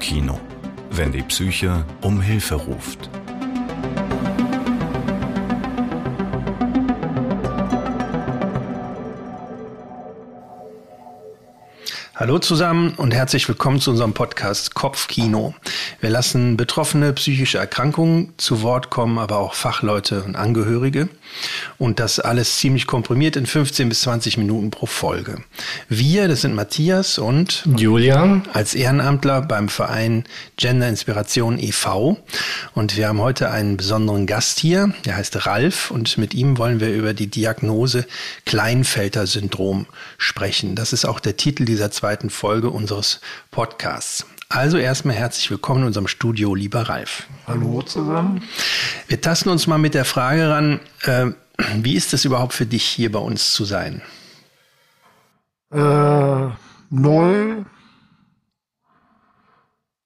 Kopfkino, wenn die Psyche um Hilfe ruft. Hallo zusammen und herzlich willkommen zu unserem Podcast Kopfkino. Wir lassen Betroffene psychische Erkrankungen zu Wort kommen, aber auch Fachleute und Angehörige. Und das alles ziemlich komprimiert in 15 bis 20 Minuten pro Folge. Wir, das sind Matthias und Julia, als Ehrenamtler beim Verein Gender Inspiration e.V. Und wir haben heute einen besonderen Gast hier, der heißt Ralf und mit ihm wollen wir über die Diagnose Kleinfelter-Syndrom sprechen. Das ist auch der Titel dieser zweiten zweiten Folge unseres Podcasts. Also erstmal herzlich willkommen in unserem Studio, lieber Ralf. Hallo zusammen. Wir tasten uns mal mit der Frage ran, äh, wie ist es überhaupt für dich, hier bei uns zu sein? Äh, neu,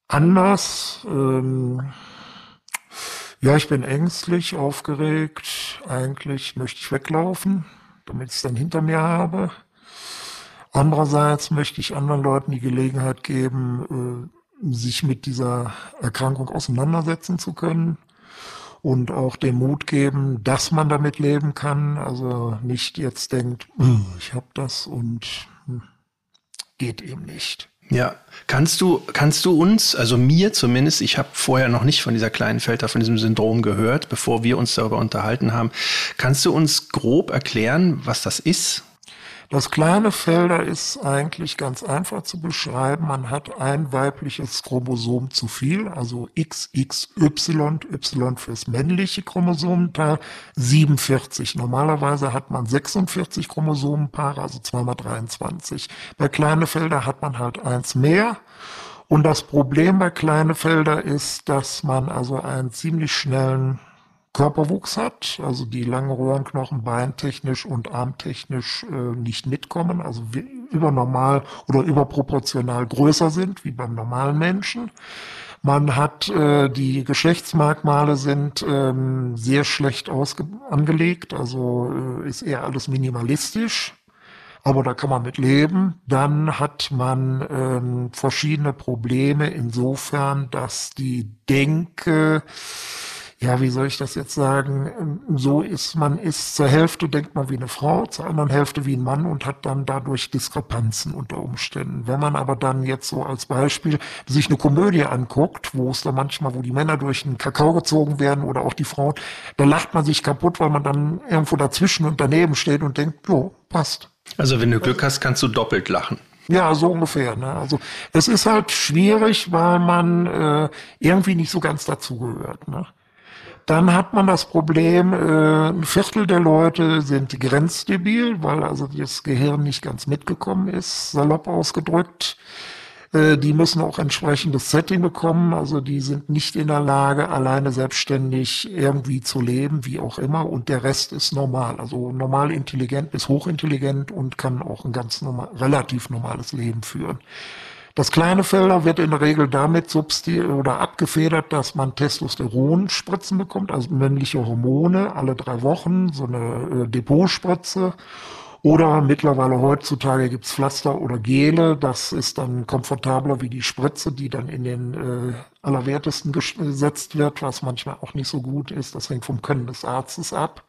anders. Ähm, ja, ich bin ängstlich, aufgeregt. Eigentlich möchte ich weglaufen, damit ich es dann hinter mir habe. Andererseits möchte ich anderen Leuten die Gelegenheit geben, äh, sich mit dieser Erkrankung auseinandersetzen zu können und auch den Mut geben, dass man damit leben kann. Also nicht jetzt denkt, hm, ich habe das und hm, geht eben nicht. Ja, kannst du, kannst du uns, also mir zumindest, ich habe vorher noch nicht von dieser kleinen Felder, von diesem Syndrom gehört, bevor wir uns darüber unterhalten haben. Kannst du uns grob erklären, was das ist? Das kleine Felder ist eigentlich ganz einfach zu beschreiben. Man hat ein weibliches Chromosom zu viel, also XXY, Y fürs männliche Chromosomenteil, 47. Normalerweise hat man 46 Chromosomenpaare, also zweimal 23. Bei kleine Felder hat man halt eins mehr. Und das Problem bei kleine Felder ist, dass man also einen ziemlich schnellen Körperwuchs hat, also die langen Röhrenknochen beintechnisch und armtechnisch äh, nicht mitkommen, also übernormal oder überproportional größer sind wie beim normalen Menschen. Man hat äh, die Geschlechtsmerkmale sind ähm, sehr schlecht ausge angelegt, also äh, ist eher alles minimalistisch, aber da kann man mit leben. Dann hat man ähm, verschiedene Probleme insofern, dass die Denke ja, wie soll ich das jetzt sagen? Ähm, so ist man ist zur Hälfte denkt man wie eine Frau, zur anderen Hälfte wie ein Mann und hat dann dadurch Diskrepanzen unter Umständen. Wenn man aber dann jetzt so als Beispiel sich eine Komödie anguckt, wo es da manchmal, wo die Männer durch den Kakao gezogen werden oder auch die Frauen, da lacht man sich kaputt, weil man dann irgendwo dazwischen und daneben steht und denkt, jo, passt. Also wenn du Glück hast, kannst du doppelt lachen. Ja, so ungefähr. Ne? Also es ist halt schwierig, weil man äh, irgendwie nicht so ganz dazugehört. Ne? Dann hat man das Problem, äh, ein Viertel der Leute sind grenzdebil, weil also das Gehirn nicht ganz mitgekommen ist, salopp ausgedrückt. Äh, die müssen auch entsprechendes Setting bekommen, also die sind nicht in der Lage, alleine selbstständig irgendwie zu leben, wie auch immer. Und der Rest ist normal, also normal intelligent bis hochintelligent und kann auch ein ganz normal, relativ normales Leben führen. Das kleine Felder wird in der Regel damit substituiert oder abgefedert, dass man Testosteronspritzen bekommt, also männliche Hormone alle drei Wochen, so eine äh, Depotspritze. Oder mittlerweile heutzutage gibt's Pflaster oder Gele. Das ist dann komfortabler wie die Spritze, die dann in den äh, Allerwertesten gesetzt wird, was manchmal auch nicht so gut ist. Das hängt vom Können des Arztes ab.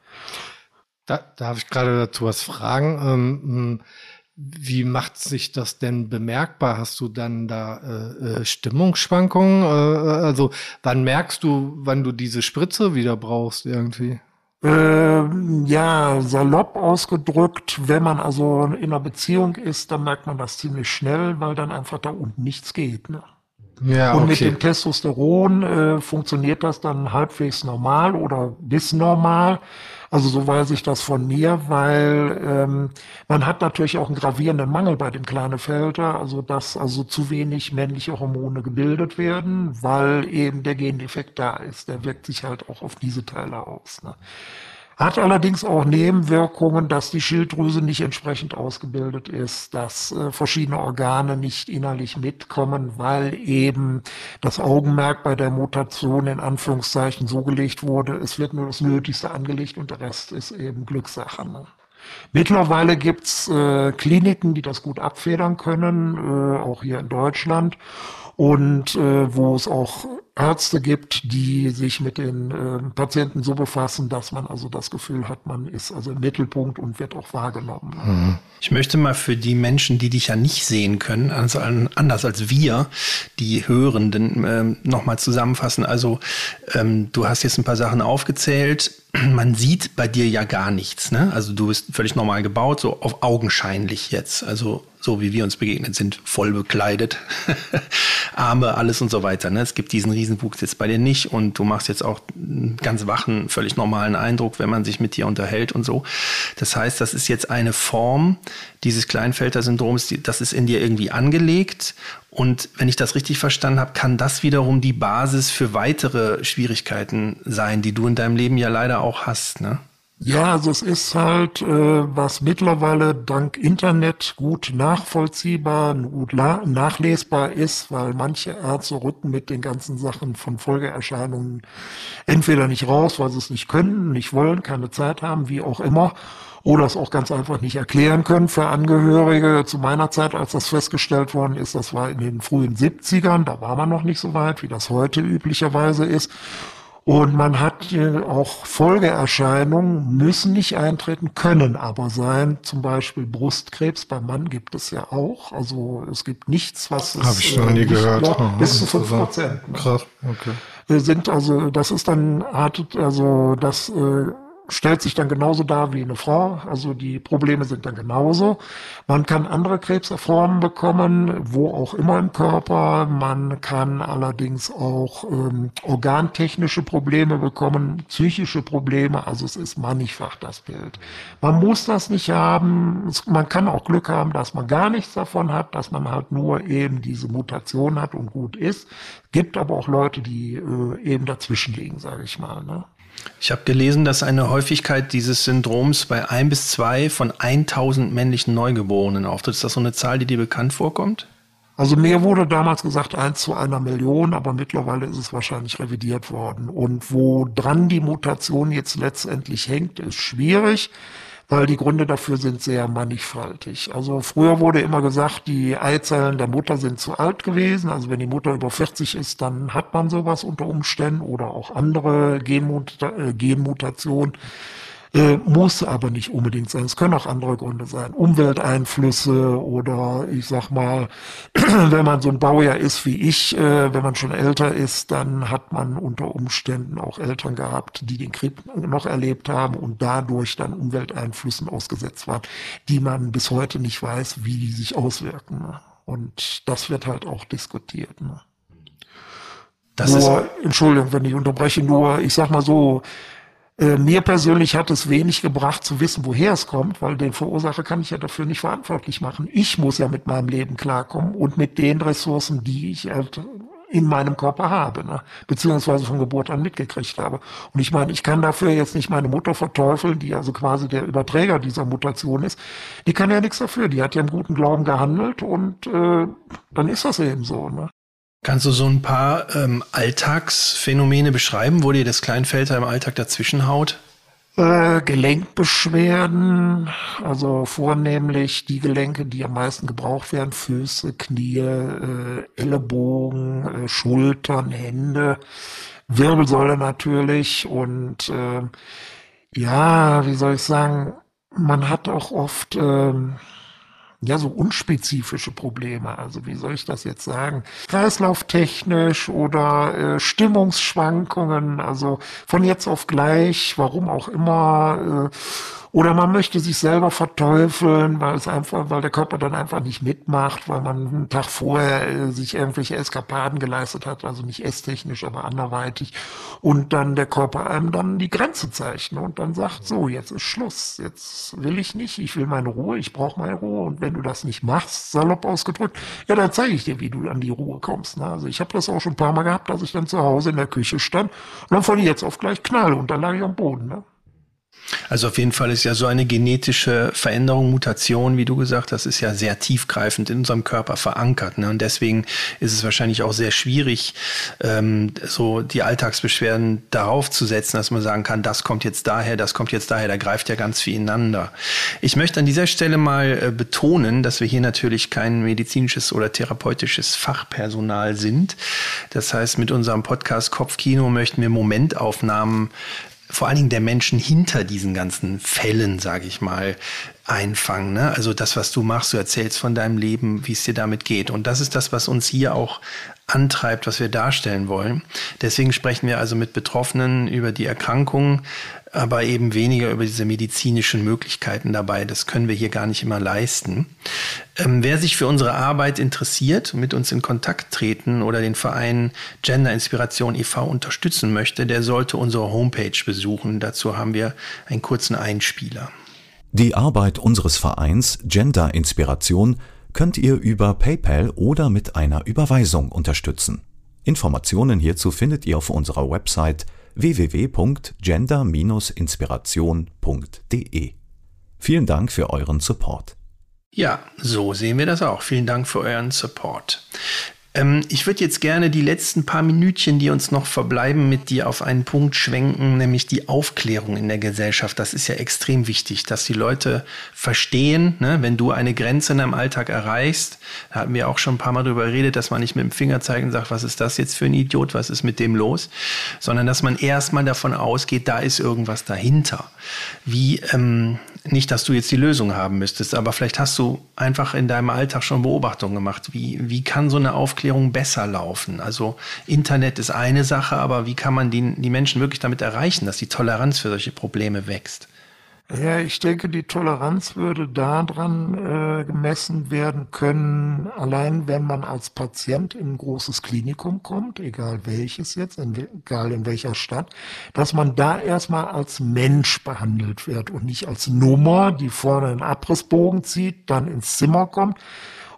Da darf ich gerade dazu was fragen. Ähm, wie macht sich das denn bemerkbar? Hast du dann da äh, äh Stimmungsschwankungen? Äh, äh, also wann merkst du, wann du diese Spritze wieder brauchst irgendwie? Ähm, ja, salopp ausgedrückt, wenn man also in einer Beziehung ist, dann merkt man das ziemlich schnell, weil dann einfach da unten nichts geht. Ne? Ja, und okay. mit dem Testosteron äh, funktioniert das dann halbwegs normal oder bis normal. Also so weiß ich das von mir, weil ähm, man hat natürlich auch einen gravierenden Mangel bei dem Klinefelter, also dass also zu wenig männliche Hormone gebildet werden, weil eben der Gendefekt da ist. Der wirkt sich halt auch auf diese Teile aus. Ne? Hat allerdings auch Nebenwirkungen, dass die Schilddrüse nicht entsprechend ausgebildet ist, dass äh, verschiedene Organe nicht innerlich mitkommen, weil eben das Augenmerk bei der Mutation in Anführungszeichen so gelegt wurde, es wird nur das Nötigste angelegt und der Rest ist eben Glückssache. Ne? Mittlerweile gibt's äh, Kliniken, die das gut abfedern können, äh, auch hier in Deutschland. Und äh, wo es auch Ärzte gibt, die sich mit den äh, Patienten so befassen, dass man also das Gefühl hat, man ist also im Mittelpunkt und wird auch wahrgenommen. Mhm. Ich möchte mal für die Menschen, die dich ja nicht sehen können, also anders als wir, die Hörenden, äh, nochmal zusammenfassen. Also ähm, du hast jetzt ein paar Sachen aufgezählt. Man sieht bei dir ja gar nichts. Ne? Also du bist völlig normal gebaut, so auf augenscheinlich jetzt. Also so wie wir uns begegnet sind, voll bekleidet, Arme, alles und so weiter. Ne? Es gibt diesen Riesenwuchs jetzt bei dir nicht und du machst jetzt auch einen ganz wachen, völlig normalen Eindruck, wenn man sich mit dir unterhält und so. Das heißt, das ist jetzt eine Form dieses Kleinfelter-Syndroms, das ist in dir irgendwie angelegt und wenn ich das richtig verstanden habe, kann das wiederum die Basis für weitere Schwierigkeiten sein, die du in deinem Leben ja leider auch hast, ne? Ja, also es ist halt, äh, was mittlerweile dank Internet gut nachvollziehbar, gut nachlesbar ist, weil manche Ärzte rücken mit den ganzen Sachen von Folgeerscheinungen entweder nicht raus, weil sie es nicht können, nicht wollen, keine Zeit haben, wie auch immer, oder es auch ganz einfach nicht erklären können für Angehörige. Zu meiner Zeit, als das festgestellt worden ist, das war in den frühen 70ern, da war man noch nicht so weit, wie das heute üblicherweise ist. Und man hat auch Folgeerscheinungen, müssen nicht eintreten, können aber sein. Zum Beispiel Brustkrebs beim Mann gibt es ja auch. Also es gibt nichts, was es. Habe ich noch nie gehört. Noch, bis zu fünf Prozent. Krass, okay. Wir sind also, das ist dann, hat, also das äh, stellt sich dann genauso dar wie eine Frau. Also die Probleme sind dann genauso. Man kann andere Krebsformen bekommen, wo auch immer im Körper. Man kann allerdings auch ähm, organtechnische Probleme bekommen, psychische Probleme. Also es ist mannigfach das Bild. Man muss das nicht haben. Man kann auch Glück haben, dass man gar nichts davon hat, dass man halt nur eben diese Mutation hat und gut ist. Gibt aber auch Leute, die äh, eben dazwischen liegen, sage ich mal. Ne? Ich habe gelesen, dass eine Häufigkeit dieses Syndroms bei ein bis zwei von 1000 männlichen Neugeborenen auftritt. Ist das so eine Zahl, die dir bekannt vorkommt? Also mir wurde damals gesagt eins zu einer Million, aber mittlerweile ist es wahrscheinlich revidiert worden. Und wo dran die Mutation jetzt letztendlich hängt, ist schwierig weil die Gründe dafür sind sehr mannigfaltig. Also früher wurde immer gesagt, die Eizellen der Mutter sind zu alt gewesen. Also wenn die Mutter über 40 ist, dann hat man sowas unter Umständen oder auch andere Genmut äh, Genmutationen. Äh, muss aber nicht unbedingt sein. Es können auch andere Gründe sein. Umwelteinflüsse oder ich sag mal, wenn man so ein Baujahr ist wie ich, äh, wenn man schon älter ist, dann hat man unter Umständen auch Eltern gehabt, die den Krieg noch erlebt haben und dadurch dann Umwelteinflüssen ausgesetzt waren, die man bis heute nicht weiß, wie die sich auswirken. Ne? Und das wird halt auch diskutiert. Ne? Das nur, ist Entschuldigung, wenn ich unterbreche, nur, ich sag mal so, äh, mir persönlich hat es wenig gebracht zu wissen, woher es kommt, weil den Verursacher kann ich ja dafür nicht verantwortlich machen. Ich muss ja mit meinem Leben klarkommen und mit den Ressourcen, die ich halt in meinem Körper habe, ne? beziehungsweise von Geburt an mitgekriegt habe. Und ich meine, ich kann dafür jetzt nicht meine Mutter verteufeln, die also quasi der Überträger dieser Mutation ist. Die kann ja nichts dafür. Die hat ja im guten Glauben gehandelt und äh, dann ist das eben so. Ne? Kannst du so ein paar ähm, Alltagsphänomene beschreiben, wo dir das Kleinfelter im Alltag dazwischen haut? Äh, Gelenkbeschwerden, also vornehmlich die Gelenke, die am meisten gebraucht werden, Füße, Knie, äh, Ellenbogen, äh, Schultern, Hände, Wirbelsäule natürlich und äh, ja, wie soll ich sagen, man hat auch oft äh, ja, so unspezifische Probleme. Also wie soll ich das jetzt sagen? Kreislauftechnisch oder äh, Stimmungsschwankungen, also von jetzt auf gleich, warum auch immer. Äh, oder man möchte sich selber verteufeln, weil es einfach, weil der Körper dann einfach nicht mitmacht, weil man einen Tag vorher äh, sich irgendwelche Eskapaden geleistet hat, also nicht esstechnisch, aber anderweitig. Und dann der Körper einem dann die Grenze zeigt ne? und dann sagt, so, jetzt ist Schluss, jetzt will ich nicht, ich will meine Ruhe, ich brauche meine Ruhe. Und wenn du das nicht machst, salopp ausgedrückt, ja, dann zeige ich dir, wie du an die Ruhe kommst. Ne? Also ich habe das auch schon ein paar Mal gehabt, dass ich dann zu Hause in der Küche stand und dann von jetzt auf gleich knall und dann lag ich am Boden. Ne? Also auf jeden Fall ist ja so eine genetische Veränderung, Mutation, wie du gesagt hast, ist ja sehr tiefgreifend in unserem Körper verankert. Ne? Und deswegen ist es wahrscheinlich auch sehr schwierig, ähm, so die Alltagsbeschwerden darauf zu setzen, dass man sagen kann, das kommt jetzt daher, das kommt jetzt daher, da greift ja ganz viel ineinander. Ich möchte an dieser Stelle mal äh, betonen, dass wir hier natürlich kein medizinisches oder therapeutisches Fachpersonal sind. Das heißt, mit unserem Podcast Kopfkino möchten wir Momentaufnahmen vor allen Dingen der Menschen hinter diesen ganzen Fällen, sage ich mal, einfangen. Ne? Also das, was du machst, du erzählst von deinem Leben, wie es dir damit geht. Und das ist das, was uns hier auch antreibt, was wir darstellen wollen. Deswegen sprechen wir also mit Betroffenen über die Erkrankung, aber eben weniger über diese medizinischen Möglichkeiten dabei. Das können wir hier gar nicht immer leisten. Ähm, wer sich für unsere Arbeit interessiert, mit uns in Kontakt treten oder den Verein Gender Inspiration e.V. unterstützen möchte, der sollte unsere Homepage besuchen. Dazu haben wir einen kurzen Einspieler. Die Arbeit unseres Vereins Gender Inspiration könnt ihr über PayPal oder mit einer Überweisung unterstützen. Informationen hierzu findet ihr auf unserer Website www.gender-inspiration.de. Vielen Dank für euren Support. Ja, so sehen wir das auch. Vielen Dank für euren Support. Ähm, ich würde jetzt gerne die letzten paar Minütchen, die uns noch verbleiben, mit dir auf einen Punkt schwenken, nämlich die Aufklärung in der Gesellschaft. Das ist ja extrem wichtig, dass die Leute verstehen, ne, wenn du eine Grenze in deinem Alltag erreichst, da hatten wir auch schon ein paar Mal darüber geredet, dass man nicht mit dem Finger zeigt und sagt, was ist das jetzt für ein Idiot, was ist mit dem los, sondern dass man erstmal davon ausgeht, da ist irgendwas dahinter. Wie, ähm, nicht, dass du jetzt die Lösung haben müsstest, aber vielleicht hast du einfach in deinem Alltag schon Beobachtungen gemacht. Wie, wie kann so eine Aufklärung besser laufen? Also Internet ist eine Sache, aber wie kann man die, die Menschen wirklich damit erreichen, dass die Toleranz für solche Probleme wächst? Ja, ich denke, die Toleranz würde daran äh, gemessen werden können, allein wenn man als Patient in ein großes Klinikum kommt, egal welches jetzt, egal in welcher Stadt, dass man da erstmal als Mensch behandelt wird und nicht als Nummer, die vorne einen Abrissbogen zieht, dann ins Zimmer kommt,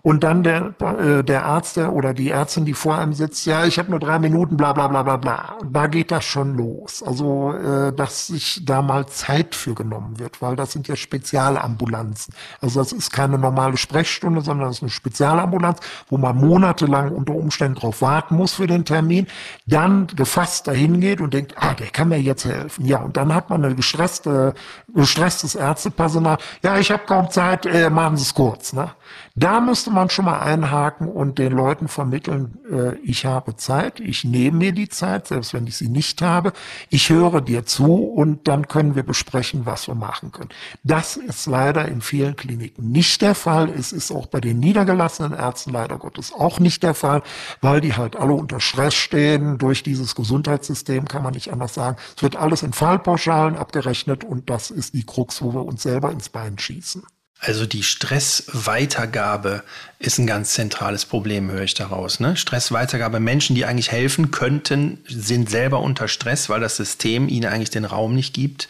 und dann der, äh, der Arzt der, oder die Ärztin, die vor einem sitzt, ja, ich habe nur drei Minuten, bla bla bla bla bla. Da geht das schon los. Also, äh, dass sich da mal Zeit für genommen wird, weil das sind ja Spezialambulanzen. Also das ist keine normale Sprechstunde, sondern das ist eine Spezialambulanz, wo man monatelang unter Umständen drauf warten muss für den Termin, dann gefasst dahin geht und denkt, ah, der kann mir jetzt helfen. Ja, und dann hat man eine gestresste, gestresstes Ärztepersonal. Ja, ich habe kaum Zeit, äh, machen Sie es kurz. Ne? Da müsste man schon mal einhaken und den Leuten vermitteln, äh, ich habe Zeit, ich nehme mir die Zeit, selbst wenn ich sie nicht habe. Ich höre dir zu und dann können wir besprechen, was wir machen können. Das ist leider in vielen Kliniken nicht der Fall. Es ist auch bei den niedergelassenen Ärzten leider Gottes auch nicht der Fall, weil die halt alle unter Stress stehen. Durch dieses Gesundheitssystem kann man nicht anders sagen. Es wird alles in Fallpauschalen abgerechnet und das ist die Krux, wo wir uns selber ins Bein schießen. Also die Stressweitergabe ist ein ganz zentrales Problem, höre ich daraus. Ne? Stressweitergabe, Menschen, die eigentlich helfen könnten, sind selber unter Stress, weil das System ihnen eigentlich den Raum nicht gibt.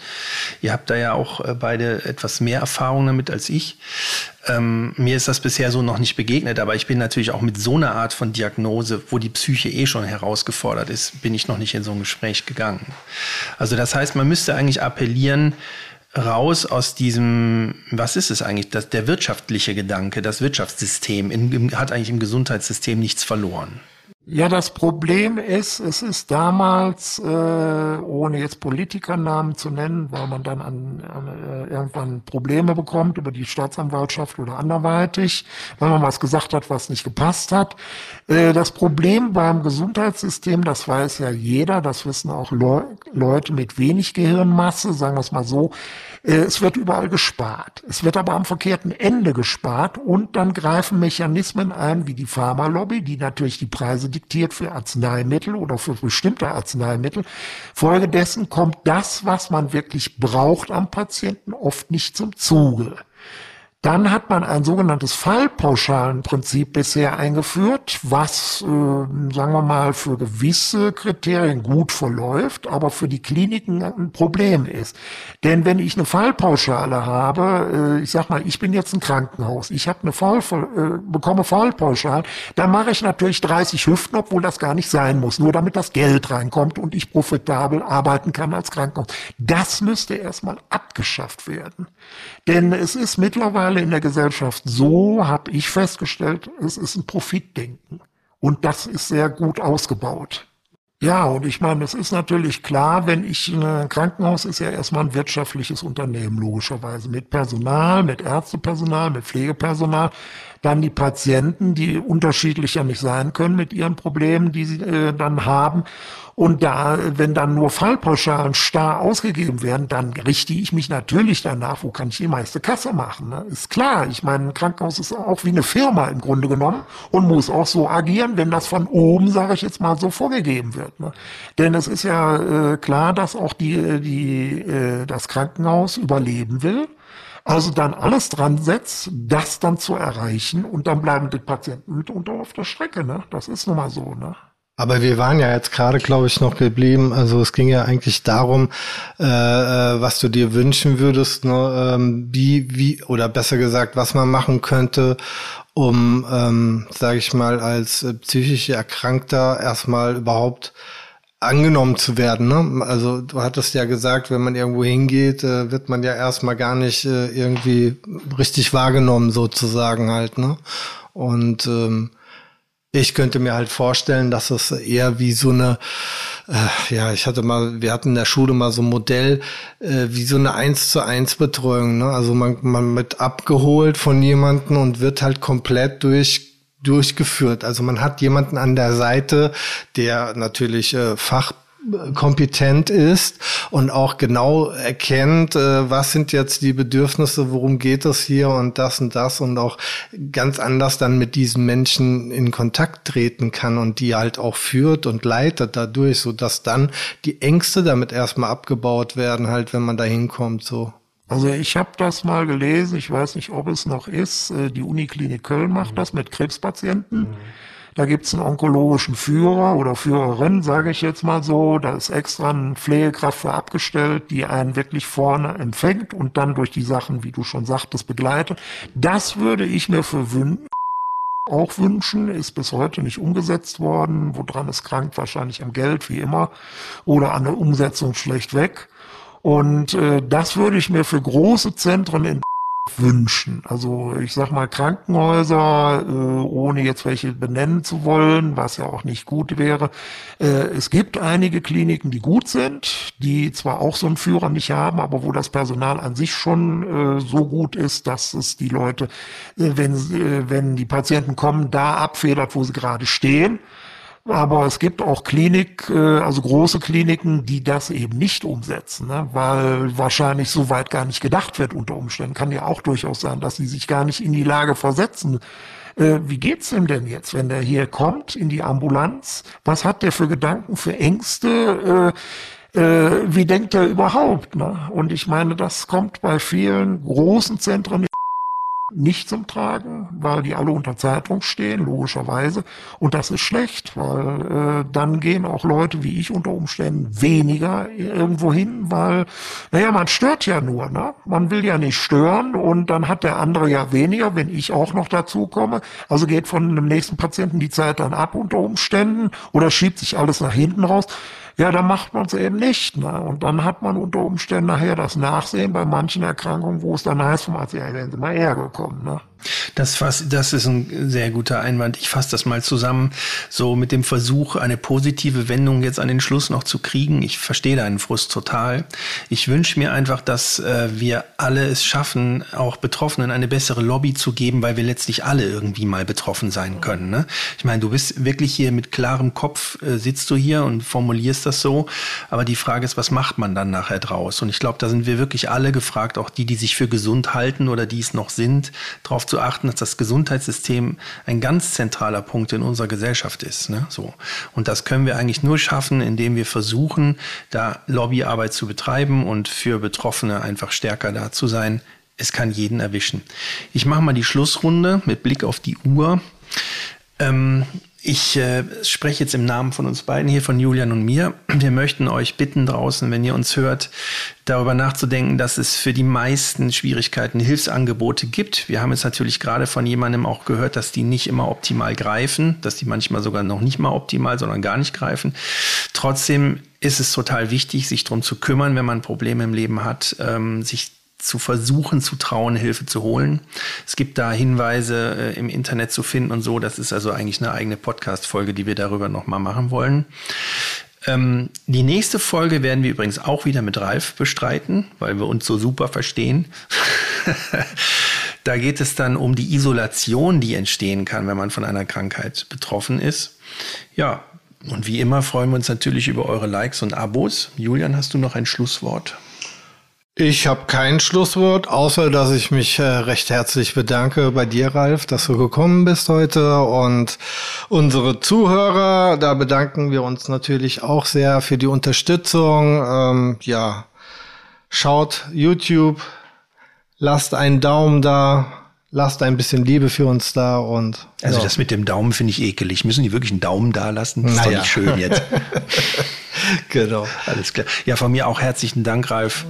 Ihr habt da ja auch äh, beide etwas mehr Erfahrung damit als ich. Ähm, mir ist das bisher so noch nicht begegnet, aber ich bin natürlich auch mit so einer Art von Diagnose, wo die Psyche eh schon herausgefordert ist, bin ich noch nicht in so ein Gespräch gegangen. Also das heißt, man müsste eigentlich appellieren, raus aus diesem, was ist es eigentlich, das, der wirtschaftliche Gedanke, das Wirtschaftssystem in, im, hat eigentlich im Gesundheitssystem nichts verloren. Ja, das Problem ist, es ist damals, äh, ohne jetzt Politikernamen zu nennen, weil man dann an, an äh, irgendwann Probleme bekommt über die Staatsanwaltschaft oder anderweitig, weil man was gesagt hat, was nicht gepasst hat. Äh, das Problem beim Gesundheitssystem, das weiß ja jeder, das wissen auch Leu Leute mit wenig Gehirnmasse, sagen wir es mal so, es wird überall gespart. Es wird aber am verkehrten Ende gespart und dann greifen Mechanismen ein wie die Pharmalobby, die natürlich die Preise diktiert für Arzneimittel oder für bestimmte Arzneimittel. Folgedessen kommt das, was man wirklich braucht am Patienten, oft nicht zum Zuge. Dann hat man ein sogenanntes Fallpauschalenprinzip bisher eingeführt, was, äh, sagen wir mal, für gewisse Kriterien gut verläuft, aber für die Kliniken ein Problem ist. Denn wenn ich eine Fallpauschale habe, äh, ich sag mal, ich bin jetzt ein Krankenhaus, ich habe eine Fall, äh, bekomme Fallpauschalen, dann mache ich natürlich 30 Hüften, obwohl das gar nicht sein muss, nur damit das Geld reinkommt und ich profitabel arbeiten kann als Krankenhaus. Das müsste erstmal abgeschafft werden. Denn es ist mittlerweile in der Gesellschaft so, habe ich festgestellt, es ist ein Profitdenken. Und das ist sehr gut ausgebaut. Ja, und ich meine, es ist natürlich klar, wenn ich ein Krankenhaus ist ja erstmal ein wirtschaftliches Unternehmen, logischerweise. Mit Personal, mit Ärztepersonal, mit Pflegepersonal. Dann die Patienten, die unterschiedlicher nicht sein können mit ihren Problemen, die sie äh, dann haben. Und da, wenn dann nur Fallpauschalen starr ausgegeben werden, dann richte ich mich natürlich danach, wo kann ich die meiste Kasse machen. Ne? Ist klar. Ich meine, ein Krankenhaus ist auch wie eine Firma im Grunde genommen und muss auch so agieren, wenn das von oben, sage ich jetzt mal, so vorgegeben wird. Ne? Denn es ist ja äh, klar, dass auch die, die, äh, das Krankenhaus überleben will. Also dann alles dran setzt, das dann zu erreichen und dann bleiben die Patienten mitunter auf der Strecke. Ne? Das ist nun mal so. Ne? Aber wir waren ja jetzt gerade, glaube ich, noch geblieben. Also es ging ja eigentlich darum, äh, äh, was du dir wünschen würdest, ne? ähm, wie, wie, oder besser gesagt, was man machen könnte, um, ähm, sage ich mal, als äh, psychisch Erkrankter erstmal überhaupt angenommen zu werden. Ne? Also du hattest ja gesagt, wenn man irgendwo hingeht, äh, wird man ja erstmal gar nicht äh, irgendwie richtig wahrgenommen, sozusagen halt. Ne? Und ähm, ich könnte mir halt vorstellen, dass es eher wie so eine, äh, ja, ich hatte mal, wir hatten in der Schule mal so ein Modell, äh, wie so eine eins zu eins Betreuung. Ne? Also man, man wird abgeholt von jemandem und wird halt komplett durch durchgeführt. Also man hat jemanden an der Seite, der natürlich äh, Fach kompetent ist und auch genau erkennt, äh, was sind jetzt die Bedürfnisse, worum geht es hier und das und das und auch ganz anders dann mit diesen Menschen in Kontakt treten kann und die halt auch führt und leitet dadurch, so dass dann die Ängste damit erstmal abgebaut werden, halt, wenn man da hinkommt, so. Also ich habe das mal gelesen, ich weiß nicht, ob es noch ist. Äh, die Uniklinik Köln macht das mit Krebspatienten. Mhm da gibt's einen onkologischen Führer oder Führerin, sage ich jetzt mal so. Da ist extra eine Pflegekraft für abgestellt, die einen wirklich vorne empfängt und dann durch die Sachen, wie du schon sagtest, begleitet. Das würde ich mir für wünschen auch wünschen, ist bis heute nicht umgesetzt worden. Woran es krankt, wahrscheinlich am Geld, wie immer, oder an der Umsetzung schlecht weg. Und äh, das würde ich mir für große Zentren in wünschen. Also ich sag mal Krankenhäuser, äh, ohne jetzt welche benennen zu wollen, was ja auch nicht gut wäre. Äh, es gibt einige Kliniken, die gut sind, die zwar auch so einen Führer nicht haben, aber wo das Personal an sich schon äh, so gut ist, dass es die Leute, äh, wenn, äh, wenn die Patienten kommen, da abfedert, wo sie gerade stehen. Aber es gibt auch Klinik, äh, also große Kliniken, die das eben nicht umsetzen, ne? weil wahrscheinlich so weit gar nicht gedacht wird unter Umständen. Kann ja auch durchaus sein, dass sie sich gar nicht in die Lage versetzen. Äh, wie geht's ihm denn jetzt, wenn der hier kommt in die Ambulanz? Was hat der für Gedanken, für Ängste? Äh, wie denkt er überhaupt? Ne? Und ich meine, das kommt bei vielen großen Zentren nicht zum Tragen, weil die alle unter Zeitung stehen, logischerweise. Und das ist schlecht, weil äh, dann gehen auch Leute wie ich unter Umständen weniger irgendwo hin, weil, naja, man stört ja nur, ne? Man will ja nicht stören und dann hat der andere ja weniger, wenn ich auch noch dazu komme. Also geht von dem nächsten Patienten die Zeit dann ab unter Umständen oder schiebt sich alles nach hinten raus. Ja, dann macht man es eben nicht. Ne? Und dann hat man unter Umständen nachher das Nachsehen bei manchen Erkrankungen, wo es dann heißt, vom Arzt, ja, werden Sie mal hergekommen. Ne? Das, das ist ein sehr guter Einwand. Ich fasse das mal zusammen, so mit dem Versuch, eine positive Wendung jetzt an den Schluss noch zu kriegen. Ich verstehe deinen Frust total. Ich wünsche mir einfach, dass äh, wir alle es schaffen, auch Betroffenen eine bessere Lobby zu geben, weil wir letztlich alle irgendwie mal betroffen sein können. Ne? Ich meine, du bist wirklich hier mit klarem Kopf, äh, sitzt du hier und formulierst das so. Aber die Frage ist, was macht man dann nachher draus? Und ich glaube, da sind wir wirklich alle gefragt, auch die, die sich für gesund halten oder die es noch sind, darauf zu achten, dass das Gesundheitssystem ein ganz zentraler Punkt in unserer Gesellschaft ist. Ne? So. Und das können wir eigentlich nur schaffen, indem wir versuchen, da Lobbyarbeit zu betreiben und für Betroffene einfach stärker da zu sein. es kann jeden erwischen. Ich mache mal die Schlussrunde mit Blick auf die Uhr. Ähm, ich äh, spreche jetzt im Namen von uns beiden hier, von Julian und mir. Wir möchten euch bitten draußen, wenn ihr uns hört, darüber nachzudenken, dass es für die meisten Schwierigkeiten Hilfsangebote gibt. Wir haben jetzt natürlich gerade von jemandem auch gehört, dass die nicht immer optimal greifen, dass die manchmal sogar noch nicht mal optimal, sondern gar nicht greifen. Trotzdem ist es total wichtig, sich darum zu kümmern, wenn man Probleme im Leben hat, ähm, sich zu versuchen, zu trauen, Hilfe zu holen. Es gibt da Hinweise äh, im Internet zu finden und so. Das ist also eigentlich eine eigene Podcast-Folge, die wir darüber nochmal machen wollen. Ähm, die nächste Folge werden wir übrigens auch wieder mit Ralf bestreiten, weil wir uns so super verstehen. da geht es dann um die Isolation, die entstehen kann, wenn man von einer Krankheit betroffen ist. Ja, und wie immer freuen wir uns natürlich über eure Likes und Abos. Julian, hast du noch ein Schlusswort? Ich habe kein Schlusswort, außer dass ich mich äh, recht herzlich bedanke bei dir, Ralf, dass du gekommen bist heute und unsere Zuhörer. Da bedanken wir uns natürlich auch sehr für die Unterstützung. Ähm, ja, schaut YouTube, lasst einen Daumen da, lasst ein bisschen Liebe für uns da und. Also ja. das mit dem Daumen finde ich ekelig. Müssen die wirklich einen Daumen da lassen? Das ist naja. doch nicht schön jetzt. genau. Alles klar. Ja, von mir auch herzlichen Dank, Ralf.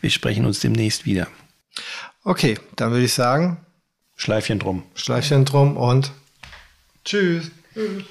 Wir sprechen uns demnächst wieder. Okay, dann würde ich sagen. Schleifchen drum. Schleifchen drum und tschüss. Tschüss.